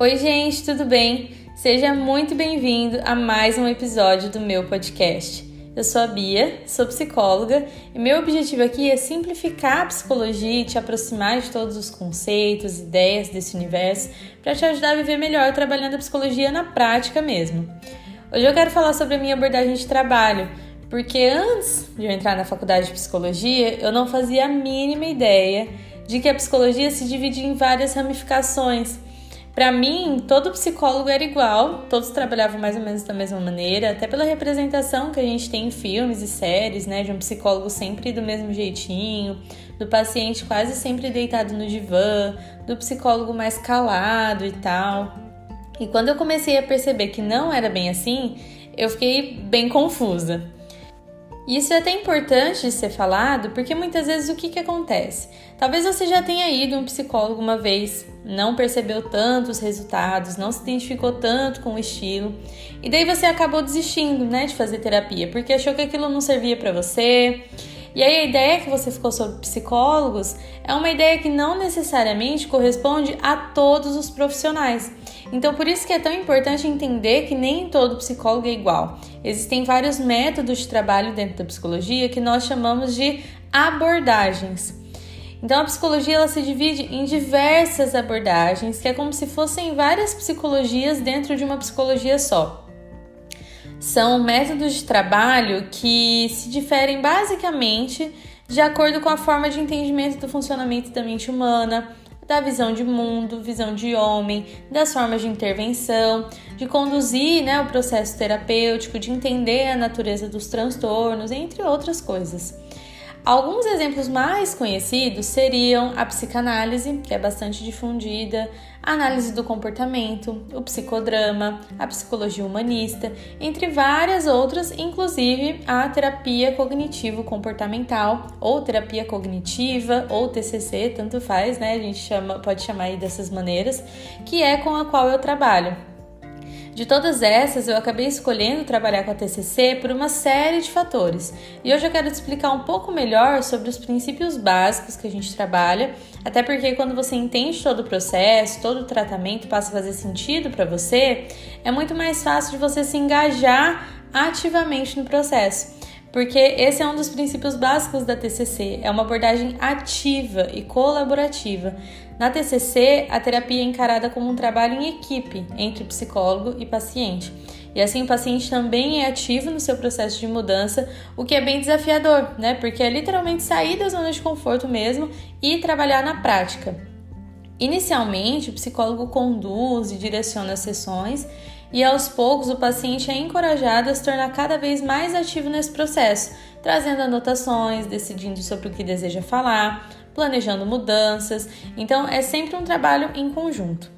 Oi, gente, tudo bem? Seja muito bem-vindo a mais um episódio do meu podcast. Eu sou a Bia, sou psicóloga e meu objetivo aqui é simplificar a psicologia e te aproximar de todos os conceitos, ideias desse universo para te ajudar a viver melhor trabalhando a psicologia na prática mesmo. Hoje eu quero falar sobre a minha abordagem de trabalho, porque antes de eu entrar na faculdade de psicologia, eu não fazia a mínima ideia de que a psicologia se dividia em várias ramificações para mim, todo psicólogo era igual, todos trabalhavam mais ou menos da mesma maneira, até pela representação que a gente tem em filmes e séries, né, de um psicólogo sempre do mesmo jeitinho, do paciente quase sempre deitado no divã, do psicólogo mais calado e tal. E quando eu comecei a perceber que não era bem assim, eu fiquei bem confusa. Isso é até importante de ser falado, porque muitas vezes o que, que acontece? Talvez você já tenha ido um psicólogo uma vez, não percebeu tanto os resultados, não se identificou tanto com o estilo, e daí você acabou desistindo, né, de fazer terapia, porque achou que aquilo não servia para você. E aí a ideia que você ficou sobre psicólogos é uma ideia que não necessariamente corresponde a todos os profissionais. Então, por isso que é tão importante entender que nem todo psicólogo é igual. Existem vários métodos de trabalho dentro da psicologia que nós chamamos de abordagens. Então, a psicologia ela se divide em diversas abordagens, que é como se fossem várias psicologias dentro de uma psicologia só. São métodos de trabalho que se diferem basicamente de acordo com a forma de entendimento do funcionamento da mente humana, da visão de mundo, visão de homem, das formas de intervenção, de conduzir né, o processo terapêutico, de entender a natureza dos transtornos, entre outras coisas. Alguns exemplos mais conhecidos seriam a psicanálise, que é bastante difundida, a análise do comportamento, o psicodrama, a psicologia humanista, entre várias outras, inclusive a terapia cognitivo-comportamental, ou terapia cognitiva, ou TCC, tanto faz, né? A gente chama, pode chamar aí dessas maneiras, que é com a qual eu trabalho. De todas essas, eu acabei escolhendo trabalhar com a TCC por uma série de fatores. E hoje eu quero te explicar um pouco melhor sobre os princípios básicos que a gente trabalha, até porque quando você entende todo o processo, todo o tratamento passa a fazer sentido para você, é muito mais fácil de você se engajar ativamente no processo porque esse é um dos princípios básicos da TCC, é uma abordagem ativa e colaborativa. Na TCC, a terapia é encarada como um trabalho em equipe entre psicólogo e paciente. E assim o paciente também é ativo no seu processo de mudança, o que é bem desafiador, né? Porque é literalmente sair da zona de conforto mesmo e trabalhar na prática. Inicialmente, o psicólogo conduz e direciona as sessões e aos poucos o paciente é encorajado a se tornar cada vez mais ativo nesse processo, trazendo anotações, decidindo sobre o que deseja falar, planejando mudanças. Então é sempre um trabalho em conjunto.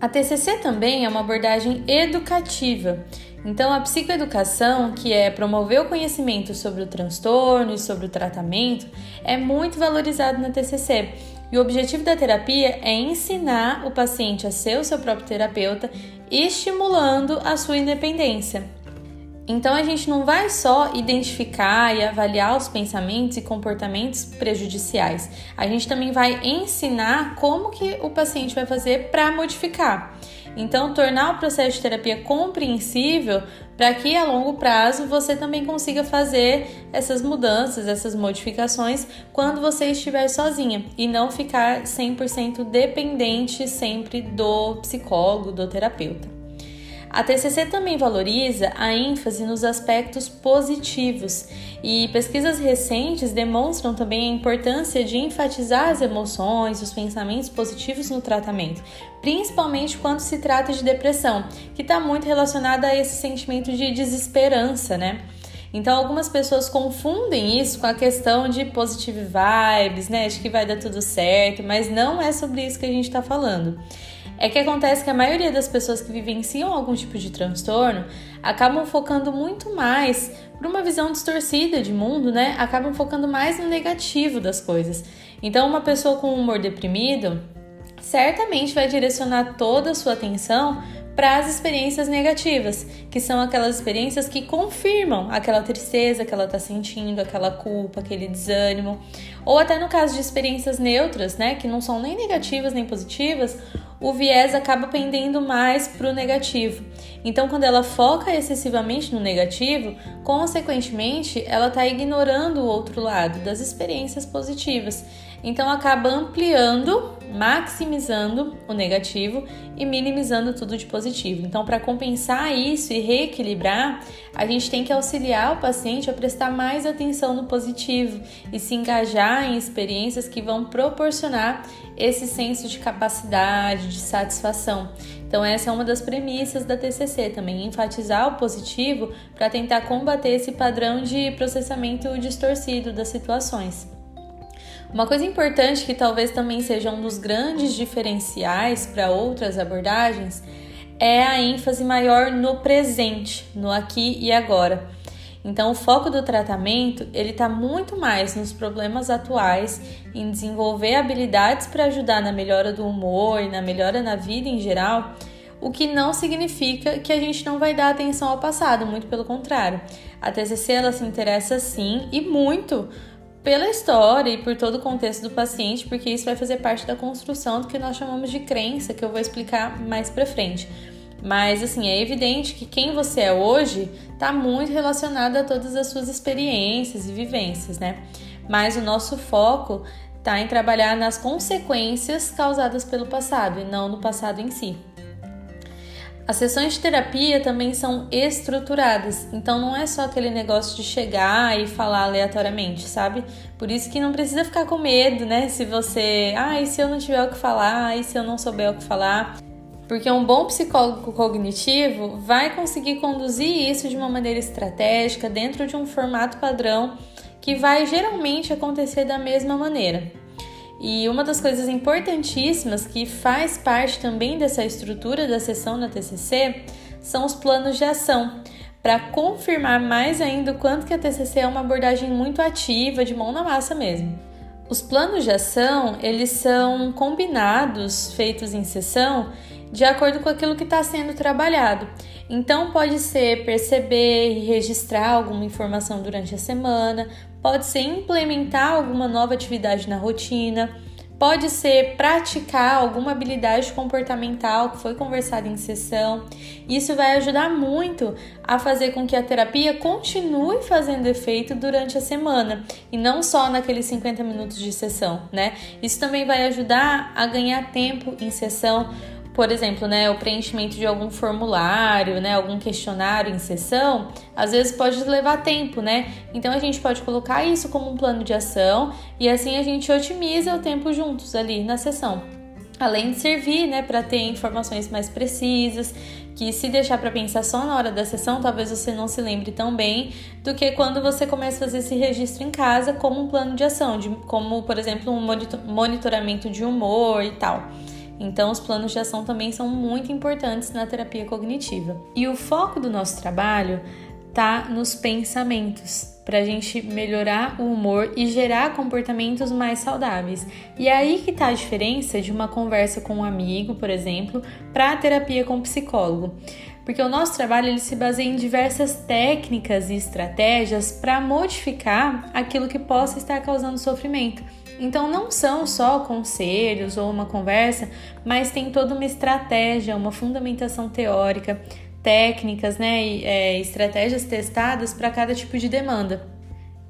A TCC também é uma abordagem educativa. Então, a psicoeducação, que é promover o conhecimento sobre o transtorno e sobre o tratamento, é muito valorizado na TCC. E o objetivo da terapia é ensinar o paciente a ser o seu próprio terapeuta, estimulando a sua independência. Então a gente não vai só identificar e avaliar os pensamentos e comportamentos prejudiciais. A gente também vai ensinar como que o paciente vai fazer para modificar. Então, tornar o processo de terapia compreensível para que a longo prazo você também consiga fazer essas mudanças, essas modificações quando você estiver sozinha e não ficar 100% dependente sempre do psicólogo, do terapeuta. A TCC também valoriza a ênfase nos aspectos positivos e pesquisas recentes demonstram também a importância de enfatizar as emoções, os pensamentos positivos no tratamento, principalmente quando se trata de depressão, que está muito relacionada a esse sentimento de desesperança, né? Então, algumas pessoas confundem isso com a questão de positive vibes, né? De que vai dar tudo certo, mas não é sobre isso que a gente está falando é que acontece que a maioria das pessoas que vivenciam algum tipo de transtorno acabam focando muito mais por uma visão distorcida de mundo, né? Acabam focando mais no negativo das coisas. Então, uma pessoa com humor deprimido certamente vai direcionar toda a sua atenção para as experiências negativas, que são aquelas experiências que confirmam aquela tristeza que ela está sentindo, aquela culpa, aquele desânimo, ou até no caso de experiências neutras, né, que não são nem negativas nem positivas, o viés acaba pendendo mais para o negativo. Então, quando ela foca excessivamente no negativo, consequentemente, ela está ignorando o outro lado das experiências positivas. Então, acaba ampliando, maximizando o negativo e minimizando tudo de positivo. Então, para compensar isso e reequilibrar, a gente tem que auxiliar o paciente a prestar mais atenção no positivo e se engajar em experiências que vão proporcionar esse senso de capacidade, de satisfação. Então, essa é uma das premissas da TCC também, enfatizar o positivo para tentar combater esse padrão de processamento distorcido das situações. Uma coisa importante que talvez também seja um dos grandes diferenciais para outras abordagens é a ênfase maior no presente, no aqui e agora. Então, o foco do tratamento ele está muito mais nos problemas atuais, em desenvolver habilidades para ajudar na melhora do humor e na melhora na vida em geral, o que não significa que a gente não vai dar atenção ao passado, muito pelo contrário. A TCC ela se interessa sim e muito pela história e por todo o contexto do paciente, porque isso vai fazer parte da construção do que nós chamamos de crença, que eu vou explicar mais para frente. Mas assim, é evidente que quem você é hoje está muito relacionado a todas as suas experiências e vivências, né? Mas o nosso foco está em trabalhar nas consequências causadas pelo passado e não no passado em si. As sessões de terapia também são estruturadas, então não é só aquele negócio de chegar e falar aleatoriamente, sabe? Por isso que não precisa ficar com medo, né? Se você, ah, e se eu não tiver o que falar, e se eu não souber o que falar? Porque um bom psicólogo cognitivo vai conseguir conduzir isso de uma maneira estratégica dentro de um formato padrão que vai geralmente acontecer da mesma maneira. E uma das coisas importantíssimas que faz parte também dessa estrutura da sessão na TCC são os planos de ação, para confirmar mais ainda o quanto que a TCC é uma abordagem muito ativa, de mão na massa mesmo. Os planos de ação, eles são combinados, feitos em sessão, de acordo com aquilo que está sendo trabalhado. Então, pode ser perceber e registrar alguma informação durante a semana, pode ser implementar alguma nova atividade na rotina, pode ser praticar alguma habilidade comportamental que foi conversada em sessão. Isso vai ajudar muito a fazer com que a terapia continue fazendo efeito durante a semana e não só naqueles 50 minutos de sessão, né? Isso também vai ajudar a ganhar tempo em sessão por exemplo, né, o preenchimento de algum formulário, né, algum questionário em sessão, às vezes pode levar tempo, né? Então a gente pode colocar isso como um plano de ação e assim a gente otimiza o tempo juntos ali na sessão. Além de servir, né, para ter informações mais precisas, que se deixar para pensar só na hora da sessão, talvez você não se lembre tão bem do que quando você começa a fazer esse registro em casa como um plano de ação, de, como por exemplo um monitoramento de humor e tal. Então, os planos de ação também são muito importantes na terapia cognitiva. E o foco do nosso trabalho está nos pensamentos, para a gente melhorar o humor e gerar comportamentos mais saudáveis. E é aí que está a diferença de uma conversa com um amigo, por exemplo, para a terapia com um psicólogo. Porque o nosso trabalho ele se baseia em diversas técnicas e estratégias para modificar aquilo que possa estar causando sofrimento. Então não são só conselhos ou uma conversa, mas tem toda uma estratégia, uma fundamentação teórica, técnicas, né, e, é, estratégias testadas para cada tipo de demanda.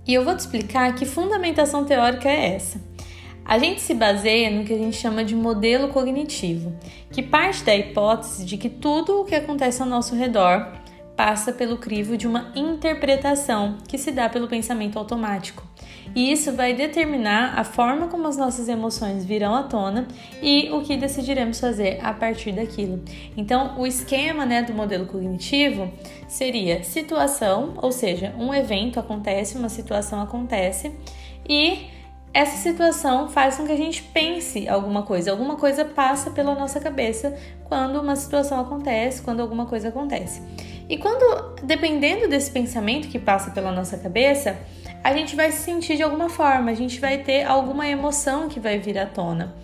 E eu vou te explicar que fundamentação teórica é essa. A gente se baseia no que a gente chama de modelo cognitivo, que parte da hipótese de que tudo o que acontece ao nosso redor passa pelo crivo de uma interpretação que se dá pelo pensamento automático e isso vai determinar a forma como as nossas emoções virão à tona e o que decidiremos fazer a partir daquilo. Então, o esquema né, do modelo cognitivo seria situação, ou seja, um evento acontece, uma situação acontece e essa situação faz com que a gente pense alguma coisa, alguma coisa passa pela nossa cabeça quando uma situação acontece, quando alguma coisa acontece. E quando, dependendo desse pensamento que passa pela nossa cabeça, a gente vai se sentir de alguma forma, a gente vai ter alguma emoção que vai vir à tona.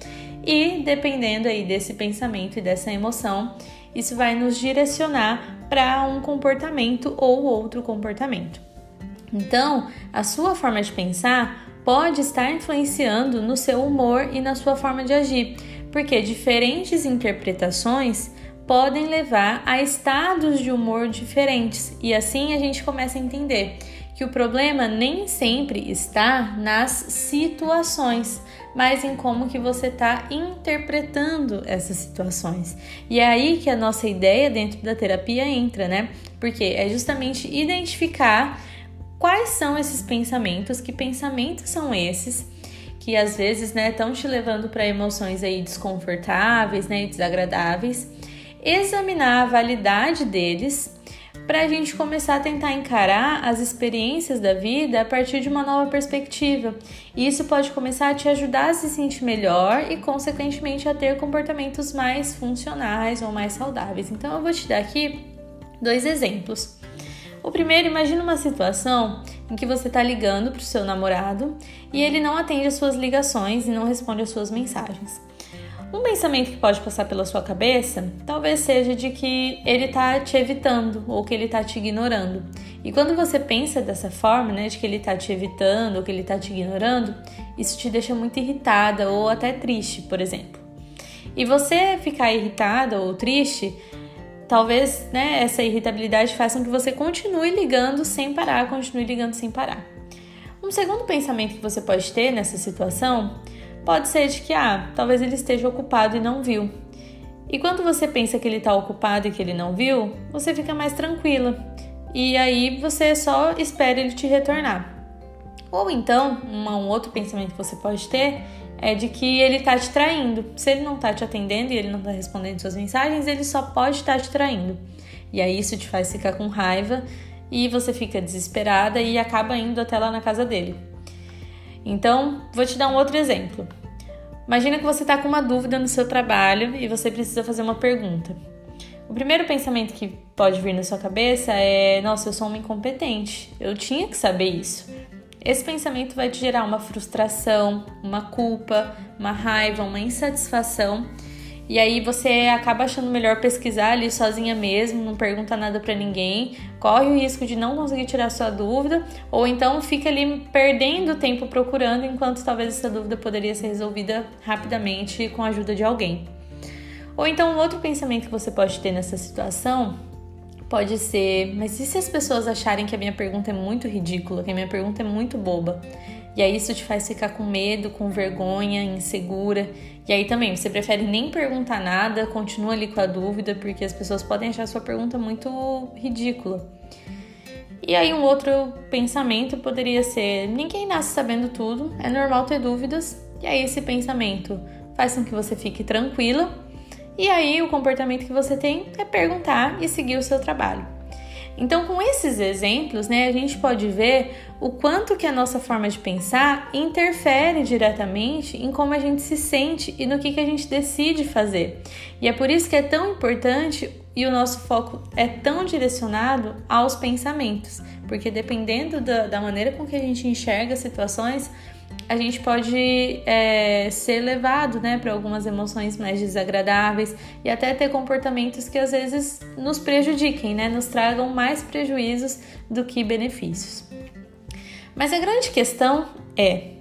E dependendo aí desse pensamento e dessa emoção, isso vai nos direcionar para um comportamento ou outro comportamento. Então, a sua forma de pensar pode estar influenciando no seu humor e na sua forma de agir, porque diferentes interpretações podem levar a estados de humor diferentes e assim a gente começa a entender que o problema nem sempre está nas situações, mas em como que você está interpretando essas situações. E é aí que a nossa ideia dentro da terapia entra, né? Porque é justamente identificar quais são esses pensamentos, que pensamentos são esses que às vezes, né, estão te levando para emoções aí desconfortáveis, né, desagradáveis examinar a validade deles para a gente começar a tentar encarar as experiências da vida a partir de uma nova perspectiva. E isso pode começar a te ajudar a se sentir melhor e, consequentemente, a ter comportamentos mais funcionais ou mais saudáveis. Então, eu vou te dar aqui dois exemplos. O primeiro, imagina uma situação em que você está ligando para o seu namorado e ele não atende as suas ligações e não responde às suas mensagens. Um pensamento que pode passar pela sua cabeça talvez seja de que ele está te evitando ou que ele está te ignorando. E quando você pensa dessa forma, né, de que ele está te evitando ou que ele está te ignorando, isso te deixa muito irritada ou até triste, por exemplo. E você ficar irritada ou triste, talvez né, essa irritabilidade faça com que você continue ligando sem parar, continue ligando sem parar. Um segundo pensamento que você pode ter nessa situação Pode ser de que, ah, talvez ele esteja ocupado e não viu. E quando você pensa que ele está ocupado e que ele não viu, você fica mais tranquila. E aí você só espera ele te retornar. Ou então, um outro pensamento que você pode ter é de que ele está te traindo. Se ele não está te atendendo e ele não está respondendo suas mensagens, ele só pode estar tá te traindo. E aí isso te faz ficar com raiva e você fica desesperada e acaba indo até lá na casa dele. Então, vou te dar um outro exemplo. Imagina que você está com uma dúvida no seu trabalho e você precisa fazer uma pergunta. O primeiro pensamento que pode vir na sua cabeça é: nossa, eu sou uma incompetente, eu tinha que saber isso. Esse pensamento vai te gerar uma frustração, uma culpa, uma raiva, uma insatisfação e aí você acaba achando melhor pesquisar ali sozinha mesmo, não pergunta nada para ninguém, corre o risco de não conseguir tirar sua dúvida, ou então fica ali perdendo tempo procurando, enquanto talvez essa dúvida poderia ser resolvida rapidamente com a ajuda de alguém. Ou então um outro pensamento que você pode ter nessa situação pode ser, mas e se as pessoas acharem que a minha pergunta é muito ridícula, que a minha pergunta é muito boba? E aí isso te faz ficar com medo, com vergonha, insegura. E aí também você prefere nem perguntar nada, continua ali com a dúvida, porque as pessoas podem achar sua pergunta muito ridícula. E aí um outro pensamento poderia ser: ninguém nasce sabendo tudo, é normal ter dúvidas. E aí esse pensamento faz com que você fique tranquila. E aí o comportamento que você tem é perguntar e seguir o seu trabalho. Então, com esses exemplos, né, a gente pode ver o quanto que a nossa forma de pensar interfere diretamente em como a gente se sente e no que, que a gente decide fazer. E é por isso que é tão importante e o nosso foco é tão direcionado aos pensamentos, porque dependendo da, da maneira com que a gente enxerga situações, a gente pode é, ser levado né, para algumas emoções mais desagradáveis e até ter comportamentos que às vezes nos prejudiquem, né, nos tragam mais prejuízos do que benefícios. Mas a grande questão é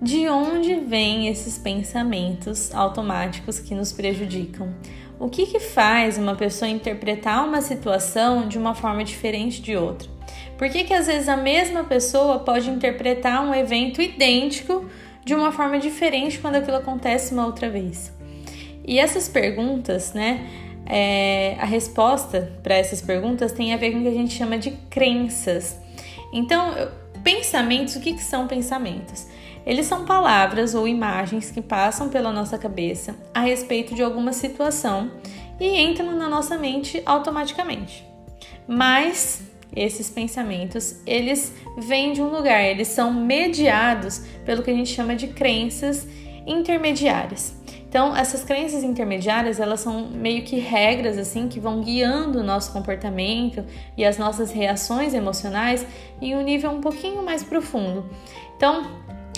de onde vêm esses pensamentos automáticos que nos prejudicam? O que, que faz uma pessoa interpretar uma situação de uma forma diferente de outra? Por que, que às vezes a mesma pessoa pode interpretar um evento idêntico de uma forma diferente quando aquilo acontece uma outra vez? E essas perguntas, né? É, a resposta para essas perguntas tem a ver com o que a gente chama de crenças. Então, pensamentos, o que, que são pensamentos? Eles são palavras ou imagens que passam pela nossa cabeça a respeito de alguma situação e entram na nossa mente automaticamente. Mas esses pensamentos, eles vêm de um lugar, eles são mediados pelo que a gente chama de crenças intermediárias. Então, essas crenças intermediárias, elas são meio que regras assim que vão guiando o nosso comportamento e as nossas reações emocionais em um nível um pouquinho mais profundo. Então,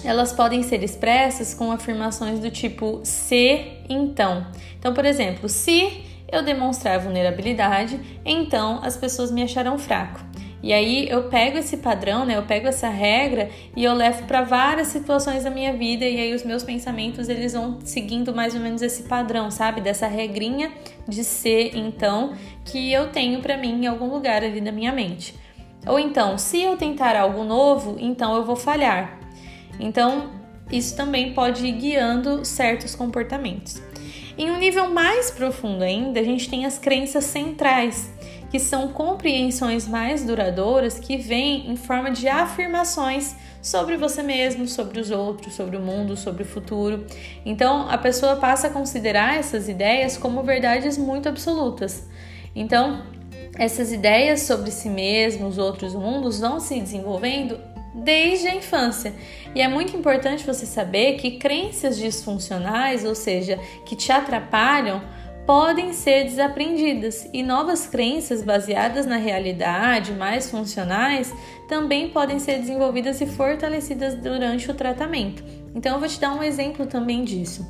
elas podem ser expressas com afirmações do tipo se, então. Então, por exemplo, se eu demonstrar vulnerabilidade, então as pessoas me acharão fraco. E aí eu pego esse padrão, né? Eu pego essa regra e eu levo para várias situações da minha vida e aí os meus pensamentos eles vão seguindo mais ou menos esse padrão, sabe? Dessa regrinha de ser então que eu tenho para mim em algum lugar ali da minha mente. Ou então, se eu tentar algo novo, então eu vou falhar. Então, isso também pode ir guiando certos comportamentos. Em um nível mais profundo ainda, a gente tem as crenças centrais, que são compreensões mais duradouras que vêm em forma de afirmações sobre você mesmo, sobre os outros, sobre o mundo, sobre o futuro. Então, a pessoa passa a considerar essas ideias como verdades muito absolutas. Então, essas ideias sobre si mesmo, os outros mundos vão se desenvolvendo desde a infância. E é muito importante você saber que crenças disfuncionais, ou seja, que te atrapalham, podem ser desaprendidas e novas crenças baseadas na realidade, mais funcionais, também podem ser desenvolvidas e fortalecidas durante o tratamento. Então eu vou te dar um exemplo também disso.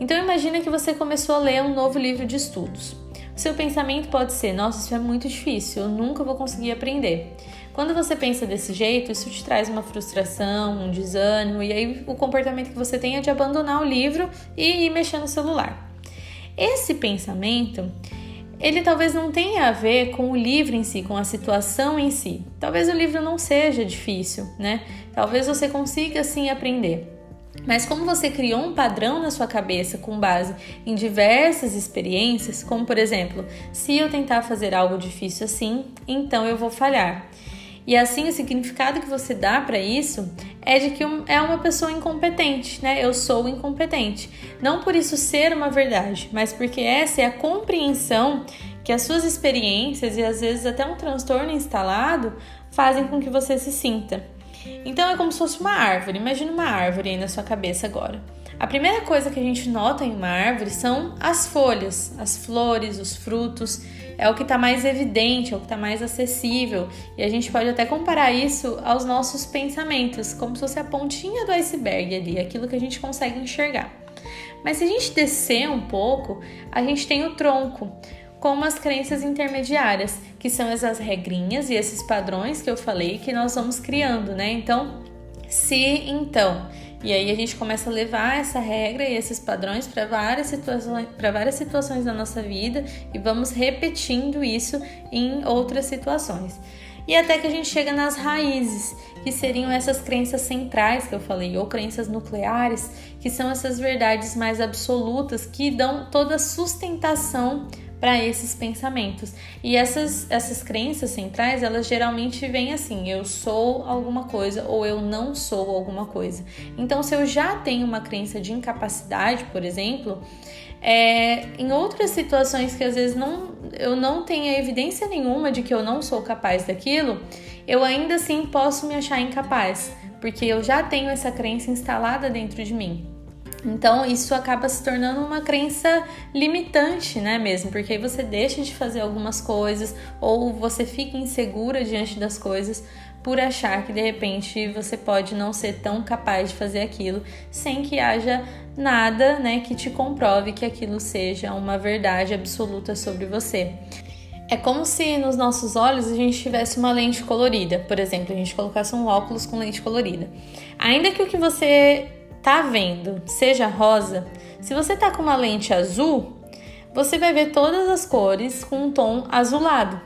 Então imagina que você começou a ler um novo livro de estudos. Seu pensamento pode ser: nossa, isso é muito difícil, eu nunca vou conseguir aprender. Quando você pensa desse jeito, isso te traz uma frustração, um desânimo, e aí o comportamento que você tem é de abandonar o livro e ir mexer no celular. Esse pensamento, ele talvez não tenha a ver com o livro em si, com a situação em si. Talvez o livro não seja difícil, né? Talvez você consiga sim aprender. Mas como você criou um padrão na sua cabeça com base em diversas experiências, como por exemplo, se eu tentar fazer algo difícil assim, então eu vou falhar. E assim o significado que você dá para isso é de que é uma pessoa incompetente, né? Eu sou incompetente. Não por isso ser uma verdade, mas porque essa é a compreensão que as suas experiências e às vezes até um transtorno instalado fazem com que você se sinta. Então é como se fosse uma árvore. Imagina uma árvore aí na sua cabeça agora. A primeira coisa que a gente nota em uma árvore são as folhas, as flores, os frutos. É o que está mais evidente, é o que está mais acessível. E a gente pode até comparar isso aos nossos pensamentos, como se fosse a pontinha do iceberg ali, aquilo que a gente consegue enxergar. Mas se a gente descer um pouco, a gente tem o tronco como as crenças intermediárias, que são essas regrinhas e esses padrões que eu falei que nós vamos criando, né? Então, se então, e aí a gente começa a levar essa regra e esses padrões para várias situações, para várias situações da nossa vida e vamos repetindo isso em outras situações. E até que a gente chega nas raízes, que seriam essas crenças centrais que eu falei, ou crenças nucleares, que são essas verdades mais absolutas que dão toda sustentação para esses pensamentos. E essas, essas crenças centrais, elas geralmente vêm assim: eu sou alguma coisa ou eu não sou alguma coisa. Então, se eu já tenho uma crença de incapacidade, por exemplo, é, em outras situações que às vezes não, eu não tenho evidência nenhuma de que eu não sou capaz daquilo, eu ainda assim posso me achar incapaz, porque eu já tenho essa crença instalada dentro de mim. Então isso acaba se tornando uma crença limitante, né, mesmo? Porque aí você deixa de fazer algumas coisas ou você fica insegura diante das coisas por achar que de repente você pode não ser tão capaz de fazer aquilo sem que haja nada, né, que te comprove que aquilo seja uma verdade absoluta sobre você. É como se nos nossos olhos a gente tivesse uma lente colorida, por exemplo, a gente colocasse um óculos com lente colorida. Ainda que o que você tá vendo seja rosa, se você tá com uma lente azul, você vai ver todas as cores com um tom azulado.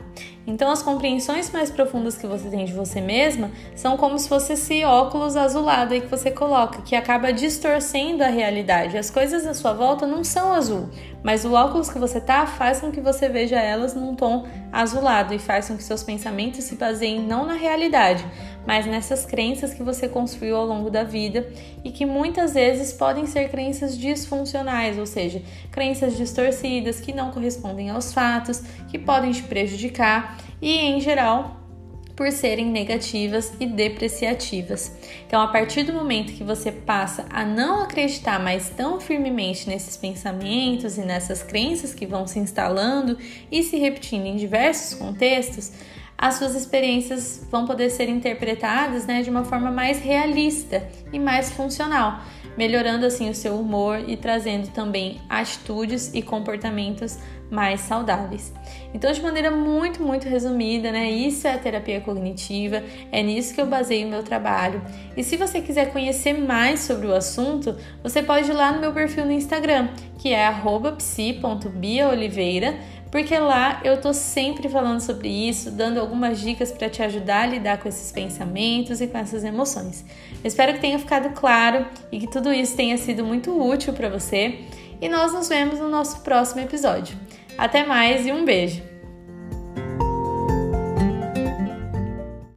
Então, as compreensões mais profundas que você tem de você mesma são como se fosse esse óculos azulado aí que você coloca, que acaba distorcendo a realidade. As coisas à sua volta não são azul, mas o óculos que você tá faz com que você veja elas num tom azulado e faz com que seus pensamentos se baseiem não na realidade, mas nessas crenças que você construiu ao longo da vida e que muitas vezes podem ser crenças disfuncionais, ou seja, crenças distorcidas que não correspondem aos fatos, que podem te prejudicar e, em geral, por serem negativas e depreciativas. Então, a partir do momento que você passa a não acreditar mais tão firmemente nesses pensamentos e nessas crenças que vão se instalando e se repetindo em diversos contextos, as suas experiências vão poder ser interpretadas né, de uma forma mais realista e mais funcional, melhorando assim o seu humor e trazendo também atitudes e comportamentos mais saudáveis. Então, de maneira muito, muito resumida, né? Isso é a terapia cognitiva, é nisso que eu baseio o meu trabalho. E se você quiser conhecer mais sobre o assunto, você pode ir lá no meu perfil no Instagram, que é psi.biaoliveira, porque lá eu tô sempre falando sobre isso, dando algumas dicas para te ajudar a lidar com esses pensamentos e com essas emoções. Eu espero que tenha ficado claro e que tudo isso tenha sido muito útil para você. E nós nos vemos no nosso próximo episódio. Até mais e um beijo!